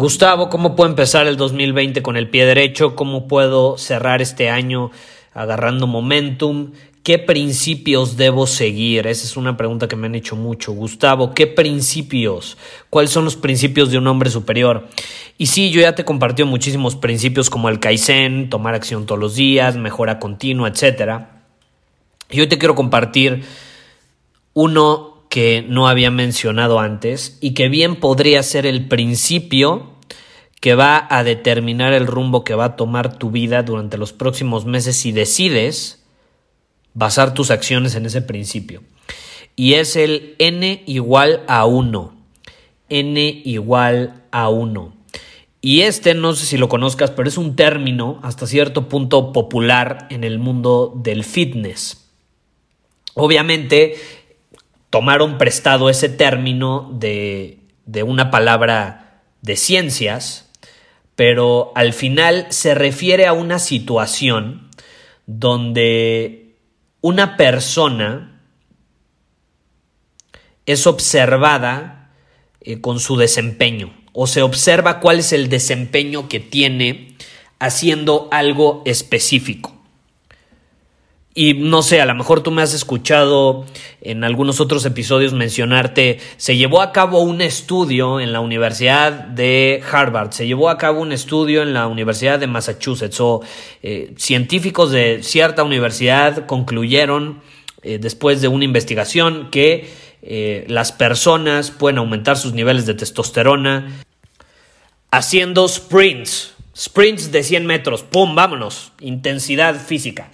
Gustavo, ¿cómo puedo empezar el 2020 con el pie derecho? ¿Cómo puedo cerrar este año agarrando momentum? ¿Qué principios debo seguir? Esa es una pregunta que me han hecho mucho. Gustavo, ¿qué principios? ¿Cuáles son los principios de un hombre superior? Y sí, yo ya te compartido muchísimos principios como el Kaizen, tomar acción todos los días, mejora continua, etc. Y hoy te quiero compartir uno que no había mencionado antes y que bien podría ser el principio que va a determinar el rumbo que va a tomar tu vida durante los próximos meses si decides basar tus acciones en ese principio. Y es el n igual a 1. n igual a 1. Y este no sé si lo conozcas, pero es un término hasta cierto punto popular en el mundo del fitness. Obviamente tomaron prestado ese término de, de una palabra de ciencias, pero al final se refiere a una situación donde una persona es observada eh, con su desempeño o se observa cuál es el desempeño que tiene haciendo algo específico. Y no sé, a lo mejor tú me has escuchado en algunos otros episodios mencionarte, se llevó a cabo un estudio en la Universidad de Harvard, se llevó a cabo un estudio en la Universidad de Massachusetts, o eh, científicos de cierta universidad concluyeron eh, después de una investigación que eh, las personas pueden aumentar sus niveles de testosterona haciendo sprints, sprints de 100 metros, ¡pum! Vámonos, intensidad física.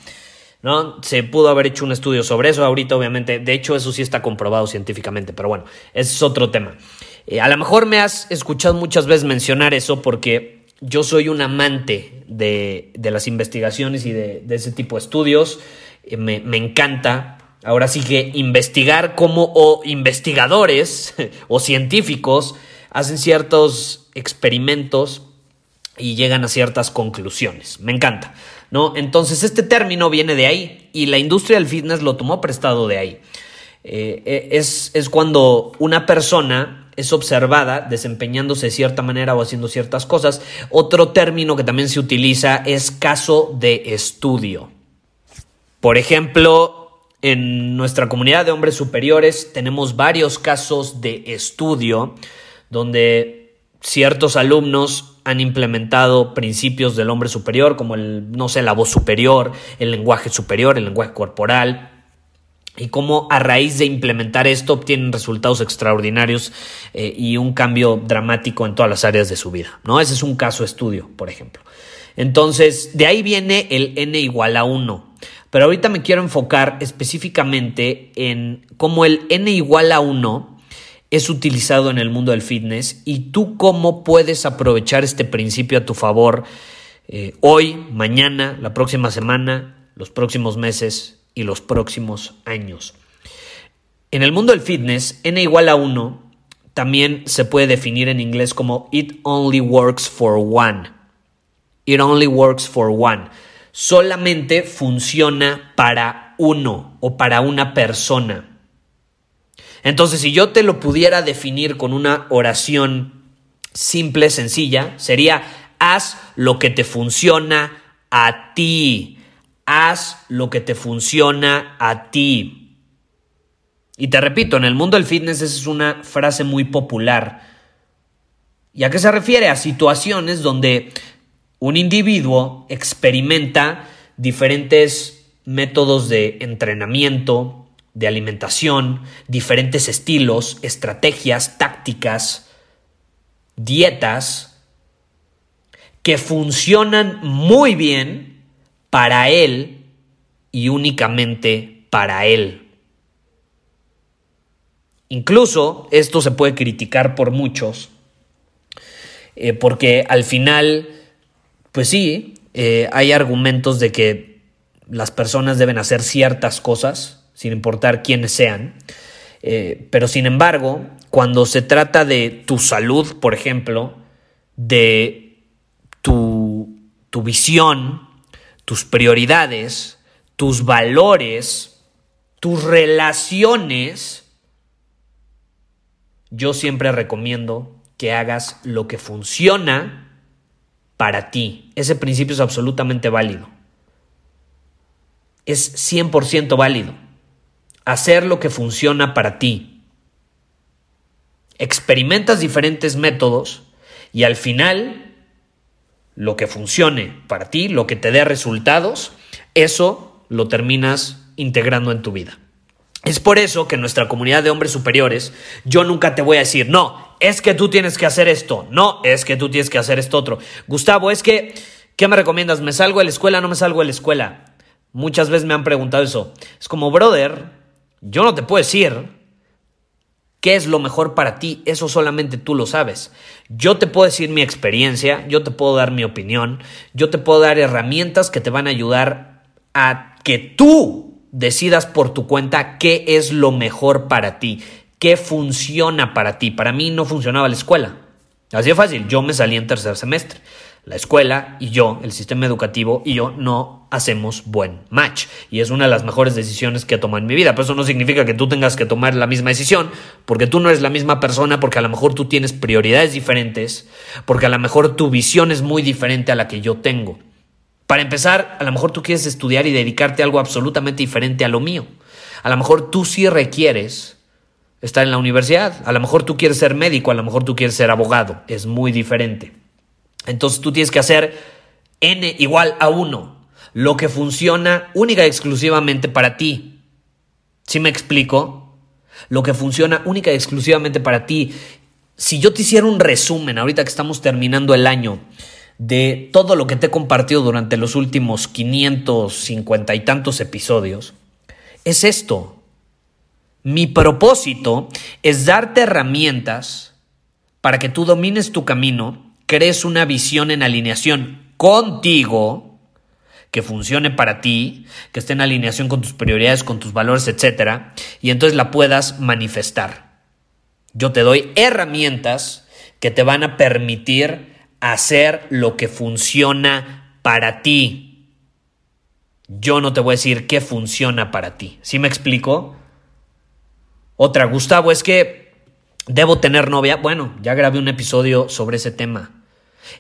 ¿No? Se pudo haber hecho un estudio sobre eso ahorita, obviamente. De hecho, eso sí está comprobado científicamente, pero bueno, ese es otro tema. Eh, a lo mejor me has escuchado muchas veces mencionar eso porque yo soy un amante de, las investigaciones y de, ese tipo de estudios. Eh, me, me encanta. Ahora sí que investigar cómo o investigadores o científicos hacen ciertos experimentos y llegan a ciertas conclusiones. Me encanta. ¿No? Entonces este término viene de ahí y la industria del fitness lo tomó prestado de ahí. Eh, eh, es, es cuando una persona es observada desempeñándose de cierta manera o haciendo ciertas cosas. Otro término que también se utiliza es caso de estudio. Por ejemplo, en nuestra comunidad de hombres superiores tenemos varios casos de estudio donde ciertos alumnos han implementado principios del hombre superior, como el, no sé, la voz superior, el lenguaje superior, el lenguaje corporal, y cómo a raíz de implementar esto obtienen resultados extraordinarios eh, y un cambio dramático en todas las áreas de su vida. ¿no? Ese es un caso estudio, por ejemplo. Entonces, de ahí viene el n igual a 1. Pero ahorita me quiero enfocar específicamente en cómo el n igual a 1 es utilizado en el mundo del fitness y tú cómo puedes aprovechar este principio a tu favor eh, hoy, mañana, la próxima semana, los próximos meses y los próximos años. En el mundo del fitness, n igual a 1 también se puede definir en inglés como it only works for one. It only works for one. Solamente funciona para uno o para una persona. Entonces, si yo te lo pudiera definir con una oración simple, sencilla, sería, haz lo que te funciona a ti. Haz lo que te funciona a ti. Y te repito, en el mundo del fitness esa es una frase muy popular. ¿Y a qué se refiere? A situaciones donde Un individuo experimenta diferentes métodos de entrenamiento, de alimentación, diferentes estilos, estrategias, tácticas, dietas que funcionan muy bien para él y únicamente para él. Incluso esto se puede criticar por muchos, eh, porque al final, pues sí, eh, hay argumentos de que las personas deben hacer ciertas cosas, sin importar quiénes sean, eh, pero sin embargo, cuando se trata de tu salud, por ejemplo, de tu, tu visión, tus prioridades, tus valores, tus relaciones, yo siempre recomiendo que hagas lo que funciona para ti. Ese principio es absolutamente válido. Es 100% válido. Hacer lo que funciona para ti. Experimentas diferentes métodos y al final lo que funcione para ti, lo que te dé resultados, eso lo terminas integrando en tu vida. Es por eso que en nuestra comunidad de hombres superiores yo nunca te voy a decir, no, es que tú tienes que hacer esto, no, es que tú tienes que hacer esto otro. Gustavo, es que, ¿qué me recomiendas? ¿Me salgo de la escuela no me salgo de la escuela? Muchas veces me han preguntado eso. Es como, brother, yo no te puedo decir qué es lo mejor para ti, eso solamente tú lo sabes. Yo te puedo decir mi experiencia, yo te puedo dar mi opinión, yo te puedo dar herramientas que te van a ayudar a que tú decidas por tu cuenta qué es lo mejor para ti, qué funciona para ti. Para mí no funcionaba la escuela. Así de fácil, yo me salí en tercer semestre. La escuela y yo, el sistema educativo y yo no hacemos buen match. Y es una de las mejores decisiones que he tomado en mi vida. Pero eso no significa que tú tengas que tomar la misma decisión, porque tú no eres la misma persona, porque a lo mejor tú tienes prioridades diferentes, porque a lo mejor tu visión es muy diferente a la que yo tengo. Para empezar, a lo mejor tú quieres estudiar y dedicarte a algo absolutamente diferente a lo mío. A lo mejor tú sí requieres estar en la universidad. A lo mejor tú quieres ser médico, a lo mejor tú quieres ser abogado. Es muy diferente. Entonces tú tienes que hacer n igual a 1. Lo que funciona única y exclusivamente para ti. ¿Sí me explico? Lo que funciona única y exclusivamente para ti. Si yo te hiciera un resumen, ahorita que estamos terminando el año, de todo lo que te he compartido durante los últimos 550 y tantos episodios, es esto. Mi propósito es darte herramientas para que tú domines tu camino, crees una visión en alineación contigo, que funcione para ti, que esté en alineación con tus prioridades, con tus valores, etc. Y entonces la puedas manifestar. Yo te doy herramientas que te van a permitir hacer lo que funciona para ti. Yo no te voy a decir qué funciona para ti. ¿Sí me explico? Otra, Gustavo, es que debo tener novia. Bueno, ya grabé un episodio sobre ese tema.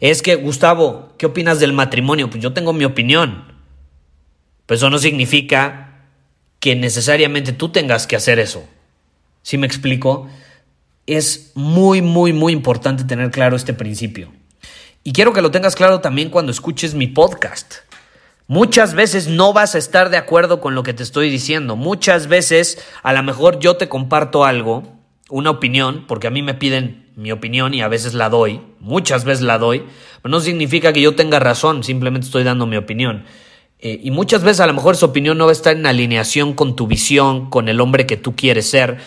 Es que, Gustavo, ¿qué opinas del matrimonio? Pues yo tengo mi opinión. Pero eso no significa que necesariamente tú tengas que hacer eso. ¿Sí me explico? Es muy, muy, muy importante tener claro este principio. Y quiero que lo tengas claro también cuando escuches mi podcast. Muchas veces no vas a estar de acuerdo con lo que te estoy diciendo. Muchas veces a lo mejor yo te comparto algo, una opinión, porque a mí me piden mi opinión y a veces la doy, muchas veces la doy, pero no significa que yo tenga razón, simplemente estoy dando mi opinión. Eh, y muchas veces a lo mejor esa opinión no va a estar en alineación con tu visión, con el hombre que tú quieres ser,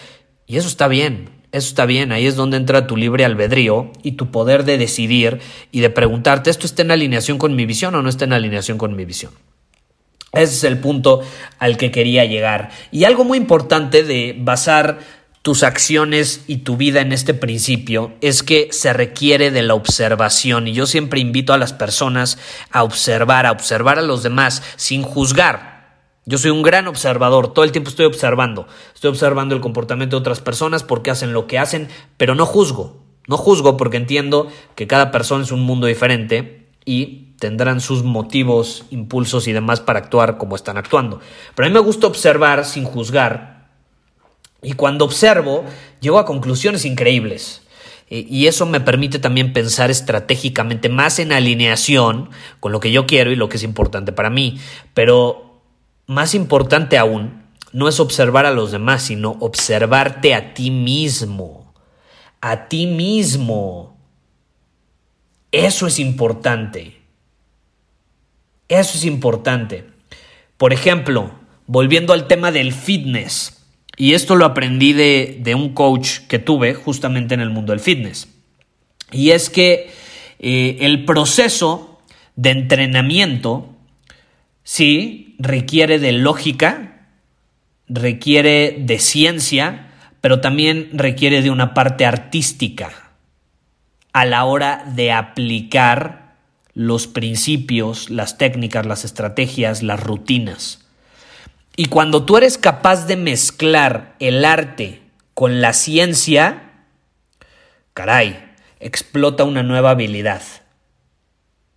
y eso está bien. Eso está bien, ahí es donde entra tu libre albedrío y tu poder de decidir y de preguntarte, ¿esto está en alineación con mi visión o no está en alineación con mi visión? Ese es el punto al que quería llegar. Y algo muy importante de basar tus acciones y tu vida en este principio es que se requiere de la observación. Y yo siempre invito a las personas a observar, a observar a los demás sin juzgar. Yo soy un gran observador, todo el tiempo estoy observando. Estoy observando el comportamiento de otras personas, porque hacen lo que hacen, pero no juzgo. No juzgo porque entiendo que cada persona es un mundo diferente y tendrán sus motivos, impulsos y demás para actuar como están actuando. Pero a mí me gusta observar sin juzgar y cuando observo llego a conclusiones increíbles. y eso me permite también pensar estratégicamente más en alineación con lo que yo quiero y lo que es importante para mí. Pero más importante aún, no es observar a los demás, sino observarte a ti mismo. A ti mismo. Eso es importante. Eso es importante. Por ejemplo, volviendo al tema del fitness. Y esto lo aprendí de, un coach que tuve justamente en el mundo del fitness. Y es que eh, el proceso de entrenamiento, sí, requiere de lógica, requiere de ciencia, pero también requiere de una parte artística a la hora de aplicar los principios, las técnicas, las estrategias, las rutinas. Y cuando tú eres capaz de mezclar el arte con la ciencia, caray, explota una nueva habilidad.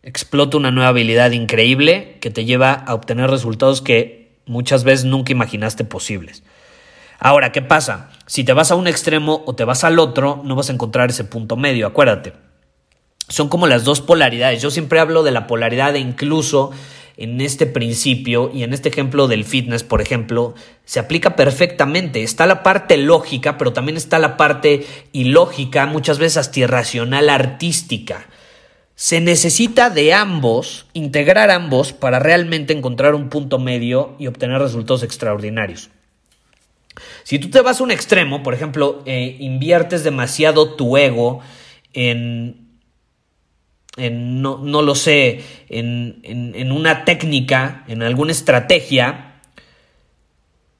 Explota una nueva habilidad increíble que te lleva a obtener resultados que muchas veces nunca imaginaste posibles. Ahora, ¿qué pasa? Si te vas a un extremo o te vas al otro, no vas a encontrar ese punto medio, acuérdate. Son como las dos polaridades. Yo siempre hablo de la polaridad e incluso en este principio y en este ejemplo del fitness, por ejemplo, se aplica perfectamente. Está la parte lógica, pero también está la parte ilógica, muchas veces hasta irracional, artística. Se necesita de ambos, integrar ambos para realmente encontrar un punto medio y obtener resultados extraordinarios. Si tú te vas a un extremo, por ejemplo, eh, inviertes demasiado tu ego en no, lo sé, en, una técnica, en alguna estrategia,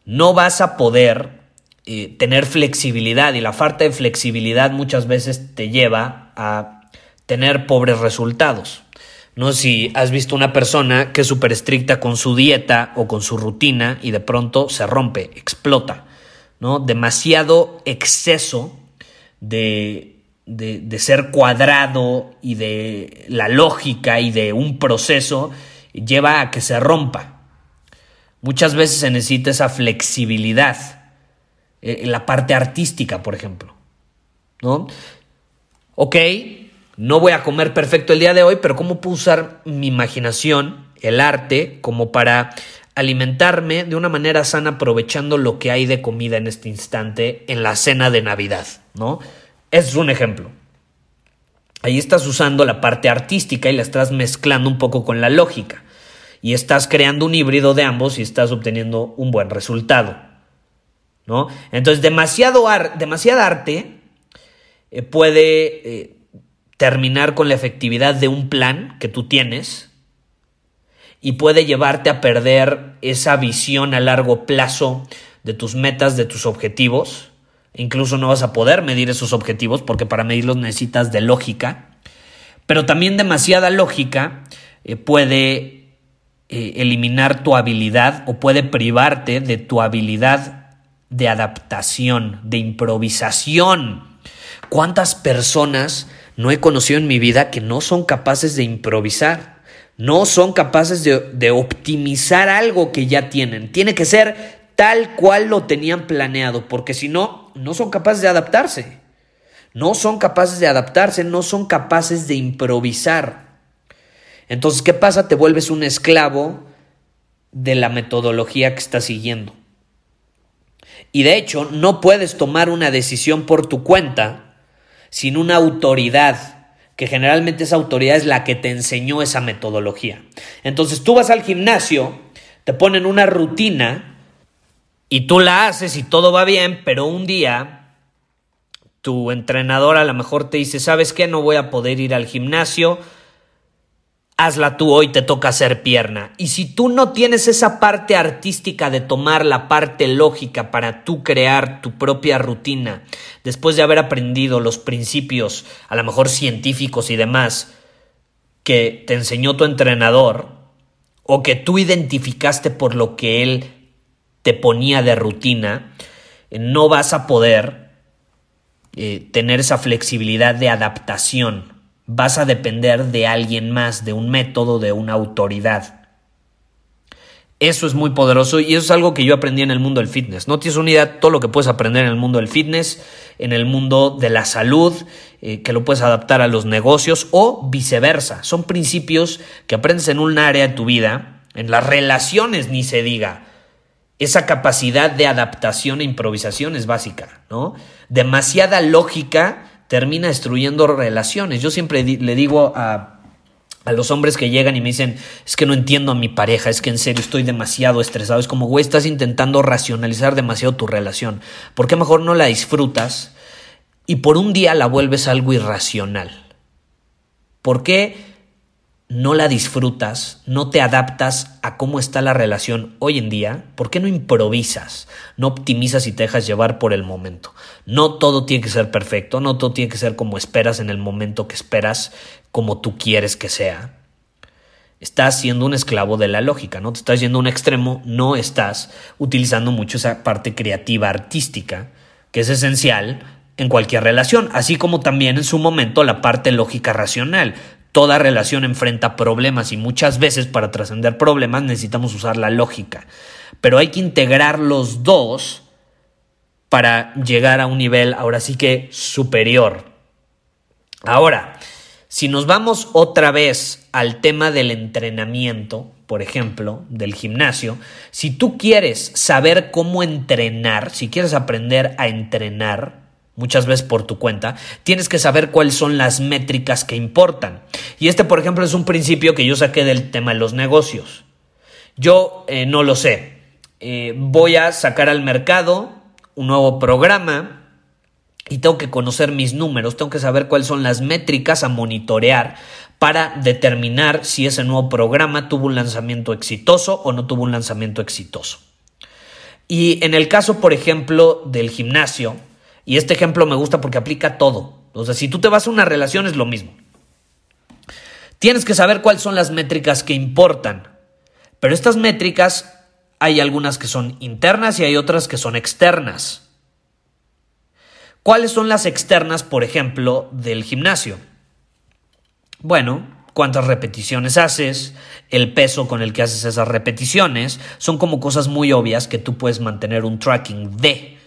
no vas a poder eh, tener flexibilidad y la falta de flexibilidad muchas veces te lleva a tener pobres resultados. No si has visto una persona que es súper estricta con su dieta o con su rutina y de pronto se rompe, explota, ¿no? Demasiado exceso de, de, ser cuadrado y de la lógica y de un proceso lleva a que se rompa. Muchas veces se necesita esa flexibilidad, en eh, la parte artística, por ejemplo. ¿No? Ok, no voy a comer perfecto el día de hoy, pero ¿cómo puedo usar mi imaginación, el arte, como para alimentarme de una manera sana aprovechando lo que hay de comida en este instante en la cena de Navidad, ¿no? Es un ejemplo. Ahí estás usando la parte artística y la estás mezclando un poco con la lógica. Y estás creando un híbrido de ambos y estás obteniendo un buen resultado. ¿No? Entonces, demasiado arte eh, puede eh, terminar con la efectividad de un plan que tú tienes y puede llevarte a perder esa visión a largo plazo de tus metas, de tus objetivos Incluso no vas a poder medir esos objetivos porque para medirlos necesitas de lógica. Pero también demasiada lógica eh, puede eh, eliminar tu habilidad o puede privarte de tu habilidad de adaptación, de improvisación. ¿Cuántas personas no he conocido en mi vida que no son capaces de improvisar? No son capaces de, de optimizar algo que ya tienen. Tiene que ser tal cual lo tenían planeado, porque si no, no son capaces de adaptarse. No son capaces de adaptarse, no son capaces de improvisar. Entonces, ¿qué pasa? Te vuelves un esclavo de la metodología que estás siguiendo. Y de hecho, no puedes tomar una decisión por tu cuenta sin una autoridad, que generalmente esa autoridad es la que te enseñó esa metodología. Entonces tú vas al gimnasio, te ponen una rutina, y tú la haces y todo va bien, pero un día tu entrenador a lo mejor te dice, ¿sabes qué? No voy a poder ir al gimnasio, hazla tú hoy, te toca hacer pierna. Y si tú no tienes esa parte artística de tomar la parte lógica para tú crear tu propia rutina, después de haber aprendido los principios, a lo mejor científicos y demás, que te enseñó tu entrenador, o que tú identificaste por lo que él te ponía de rutina, eh, no vas a poder eh, tener esa flexibilidad de adaptación. Vas a depender de alguien más, de un método, de una autoridad. Eso es muy poderoso y eso es algo que yo aprendí en el mundo del fitness. No tienes una idea todo lo que puedes aprender en el mundo del fitness, en el mundo de la salud, eh, que lo puedes adaptar a los negocios o viceversa. Son principios que aprendes en un área de tu vida, en las relaciones ni se diga. Esa capacidad de adaptación e improvisación es básica, ¿no? Demasiada lógica termina destruyendo relaciones. Yo siempre le digo a a los hombres que llegan y me dicen, es que no entiendo a mi pareja, es que en serio estoy demasiado estresado. Es como, güey, estás intentando racionalizar demasiado tu relación. ¿Por qué mejor no la disfrutas y por un día la vuelves algo irracional? ¿Por qué no la disfrutas, no te adaptas a cómo está la relación hoy en día, ¿por qué no improvisas? No optimizas y te dejas llevar por el momento. No todo tiene que ser perfecto, no todo tiene que ser como esperas en el momento que esperas, como tú quieres que sea. Estás siendo un esclavo de la lógica, ¿no? Te estás yendo a un extremo, no estás utilizando mucho esa parte creativa artística, que es esencial en cualquier relación, así como también en su momento la parte lógica racional. Toda relación enfrenta problemas y muchas veces para trascender problemas necesitamos usar la lógica. Pero hay que integrar los dos para llegar a un nivel ahora sí que superior. Ahora, si nos vamos otra vez al tema del entrenamiento, por ejemplo, del gimnasio, si tú quieres saber cómo entrenar, si quieres aprender a entrenar, muchas veces por tu cuenta, tienes que saber cuáles son las métricas que importan. Y este, por ejemplo, es un principio que yo saqué del tema de los negocios. Yo eh, no lo sé. Eh, voy a sacar al mercado un nuevo programa y tengo que conocer mis números, tengo que saber cuáles son las métricas a monitorear para determinar si ese nuevo programa tuvo un lanzamiento exitoso o no tuvo un lanzamiento exitoso. Y en el caso, por ejemplo, del gimnasio, y este ejemplo me gusta porque aplica todo. O sea, si tú te vas a una relación es lo mismo. Tienes que saber cuáles son las métricas que importan. Pero estas métricas hay algunas que son internas y hay otras que son externas. ¿Cuáles son las externas, por ejemplo, del gimnasio? Bueno, cuántas repeticiones haces, el peso con el que haces esas repeticiones, son como cosas muy obvias que tú puedes mantener un tracking de.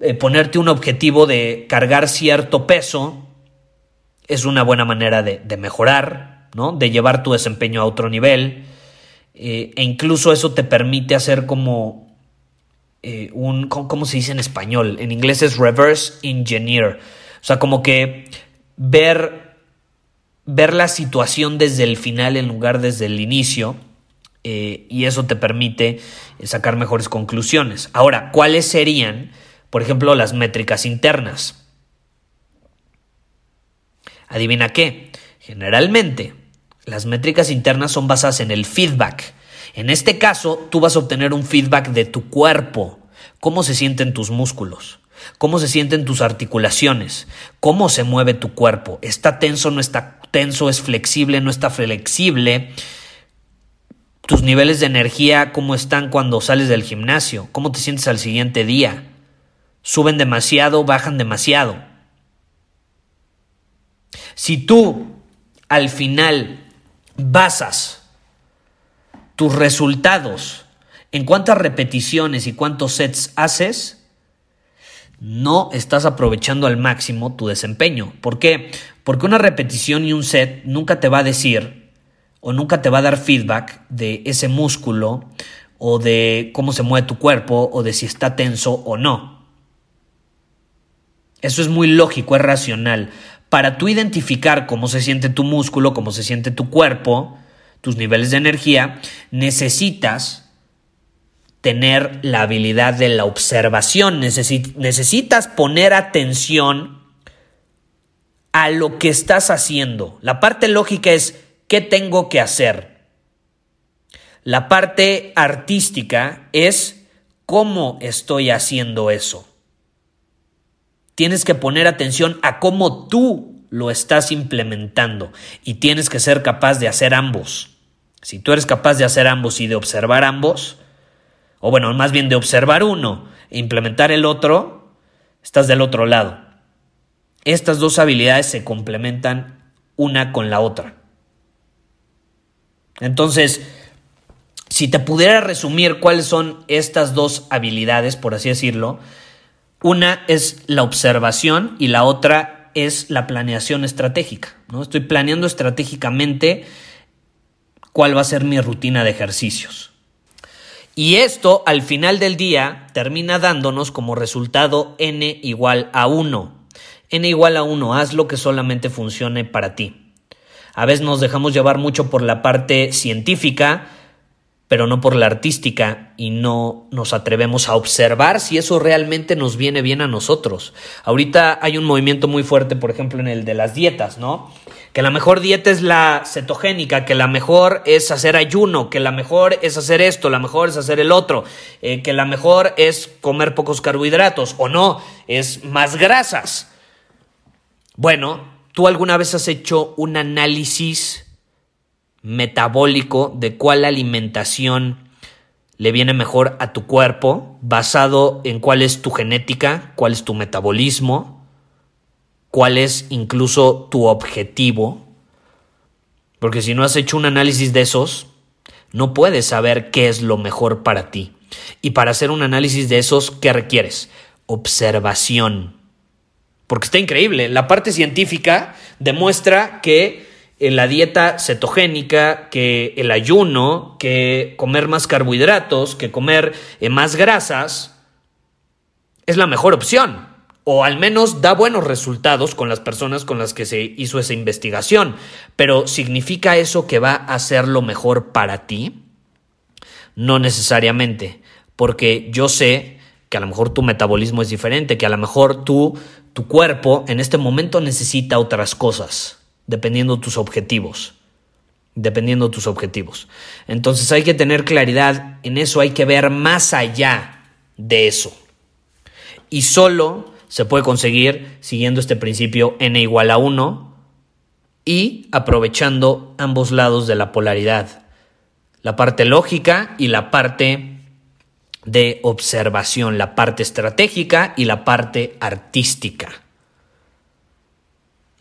Eh, ponerte un objetivo de cargar cierto peso es una buena manera de, mejorar. De llevar tu desempeño a otro nivel. Eh, e incluso eso te permite hacer como eh, un, ¿cómo, se dice en español? En inglés es reverse engineer. O sea, como que ver, ver la situación desde el final en lugar desde el inicio eh, y eso te permite sacar mejores conclusiones. Ahora, ¿cuáles serían, por ejemplo, las métricas internas? Adivina qué. Generalmente, las métricas internas son basadas en el feedback. En este caso, tú vas a obtener un feedback de tu cuerpo. ¿Cómo se sienten tus músculos? ¿Cómo se sienten tus articulaciones? ¿Cómo se mueve tu cuerpo? ¿Está tenso? ¿No está tenso? ¿Es flexible? ¿No está flexible? Tus niveles de energía, cómo están cuando sales del gimnasio, cómo te sientes al siguiente día. Suben demasiado, bajan demasiado. Si tú al final basas tus resultados en cuántas repeticiones y cuántos sets haces, no estás aprovechando al máximo tu desempeño. ¿Por qué? Porque una repetición y un set nunca te va a decir o nunca te va a dar feedback de ese músculo o de cómo se mueve tu cuerpo o de si está tenso o no. Eso es muy lógico, es racional. Para tú identificar cómo se siente tu músculo, cómo se siente tu cuerpo, tus niveles de energía, necesitas tener la habilidad de la observación, necesitas poner atención a lo que estás haciendo. La parte lógica es ¿Qué tengo que hacer? La parte artística es cómo estoy haciendo eso. Tienes que poner atención a cómo tú lo estás implementando y tienes que ser capaz de hacer ambos. Si tú eres capaz de hacer ambos y de observar ambos, o bueno, más bien de observar uno e implementar el otro, estás del otro lado. Estas dos habilidades se complementan una con la otra. Entonces, si te pudiera resumir cuáles son estas dos habilidades, por así decirlo, una es la observación y la otra es la planeación estratégica. ¿no? Estoy planeando estratégicamente cuál va a ser mi rutina de ejercicios. Y esto al final del día termina dándonos como resultado n igual a 1. n igual a 1, haz lo que solamente funcione para ti. A veces nos dejamos llevar mucho por la parte científica, pero no por la artística y no nos atrevemos a observar si eso realmente nos viene bien a nosotros. Ahorita hay un movimiento muy fuerte, por ejemplo, en el de las dietas, ¿no? Que la mejor dieta es la cetogénica, que la mejor es hacer ayuno, que la mejor es hacer esto, la mejor es hacer el otro, eh, que la mejor es comer pocos carbohidratos o no, es más grasas. Bueno, ¿tú alguna vez has hecho un análisis? metabólico de cuál alimentación le viene mejor a tu cuerpo, basado en cuál es tu genética, cuál es tu metabolismo, cuál es incluso tu objetivo. Porque si no has hecho un análisis de esos, no puedes saber qué es lo mejor para ti. Y para hacer un análisis de esos, ¿qué requieres? Observación. Porque está increíble. La parte científica demuestra que la dieta cetogénica, que el ayuno, que comer más carbohidratos, que comer eh, más grasas, es la mejor opción. O al menos da buenos resultados con las personas con las que se hizo esa investigación. Pero ¿significa eso que va a ser lo mejor para ti? No necesariamente, porque yo sé que a lo mejor tu metabolismo es diferente, que a lo mejor tu cuerpo en este momento necesita otras cosas dependiendo tus objetivos. Dependiendo tus objetivos. Entonces hay que tener claridad en eso, hay que ver más allá de eso. Y solo se puede conseguir siguiendo este principio n igual a 1 y aprovechando ambos lados de la polaridad. La parte lógica y la parte de observación, la parte estratégica y la parte artística.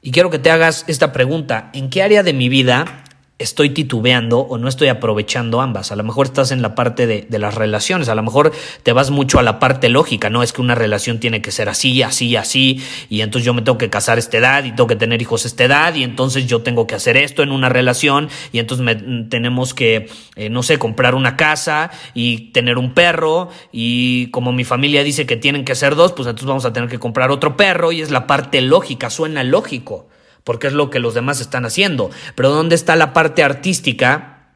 Y quiero que te hagas esta pregunta. ¿En qué área de mi vida estoy titubeando o no estoy aprovechando ambas. A lo mejor estás en la parte de, de, las relaciones, a lo mejor te vas mucho a la parte lógica, ¿no? Es que una relación tiene que ser así, así, así, y entonces yo me tengo que casar a esta edad y tengo que tener hijos a esta edad, y entonces yo tengo que hacer esto en una relación, y entonces me, tenemos que, eh, no sé, comprar una casa y tener un perro, y como mi familia dice que tienen que ser dos, pues entonces vamos a tener que comprar otro perro, y es la parte lógica, suena lógico porque es lo que los demás están haciendo. Pero ¿dónde está la parte artística?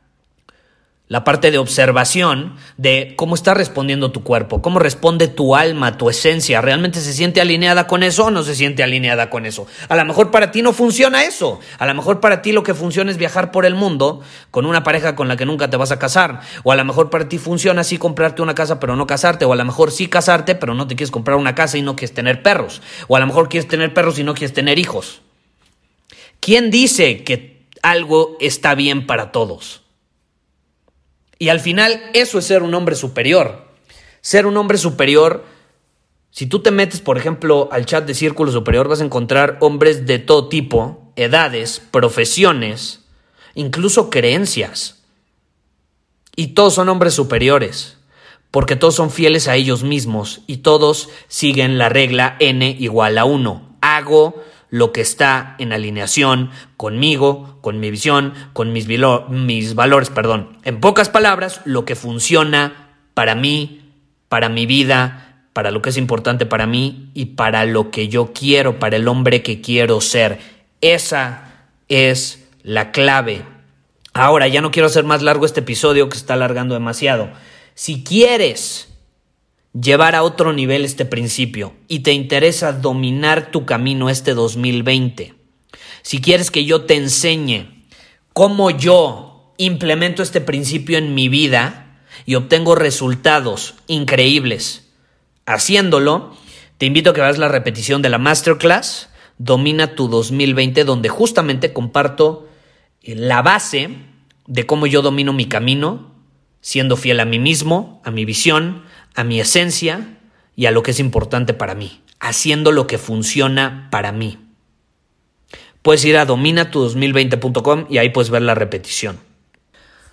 La parte de observación de cómo está respondiendo tu cuerpo, cómo responde tu alma, tu esencia. ¿Realmente se siente alineada con eso o no se siente alineada con eso? A lo mejor para ti no funciona eso. A lo mejor para ti lo que funciona es viajar por el mundo con una pareja con la que nunca te vas a casar. O a lo mejor para ti funciona así comprarte una casa pero no casarte. O a lo mejor sí casarte pero no te quieres comprar una casa y no quieres tener perros. O a lo mejor quieres tener perros y no quieres tener hijos. ¿Quién dice que algo está bien para todos? Y al final eso es ser un hombre superior. Ser un hombre superior, si tú te metes, por ejemplo, al chat de Círculo Superior, vas a encontrar hombres de todo tipo, edades, profesiones, incluso creencias. Y todos son hombres superiores, porque todos son fieles a ellos mismos y todos siguen la regla n igual a 1. Hago lo que está en alineación conmigo, con mi visión, con mis, mis valores, perdón. En pocas palabras, lo que funciona para mí, para mi vida, para lo que es importante para mí y para lo que yo quiero, para el hombre que quiero ser. Esa es la clave. Ahora, ya no quiero hacer más largo este episodio que está alargando demasiado. Si quieres llevar a otro nivel este principio y te interesa dominar tu camino este 2020, si quieres que yo te enseñe cómo yo implemento este principio en mi vida y obtengo resultados increíbles haciéndolo, te invito a que veas la repetición de la masterclass Domina tu 2020 donde justamente comparto la base de cómo yo domino mi camino, siendo fiel a mí mismo, a mi visión, a mi esencia y a lo que es importante para mí, haciendo lo que funciona para mí. Puedes ir a dominatu2020.com y ahí puedes ver la repetición.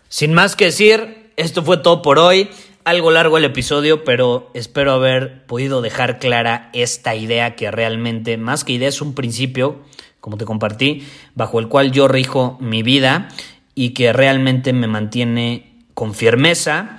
Sin más que decir, esto fue todo por hoy. Algo largo el episodio, pero espero haber podido dejar clara esta idea que realmente, más que idea, es un principio, como te compartí, bajo el cual yo rijo mi vida y que realmente me mantiene con firmeza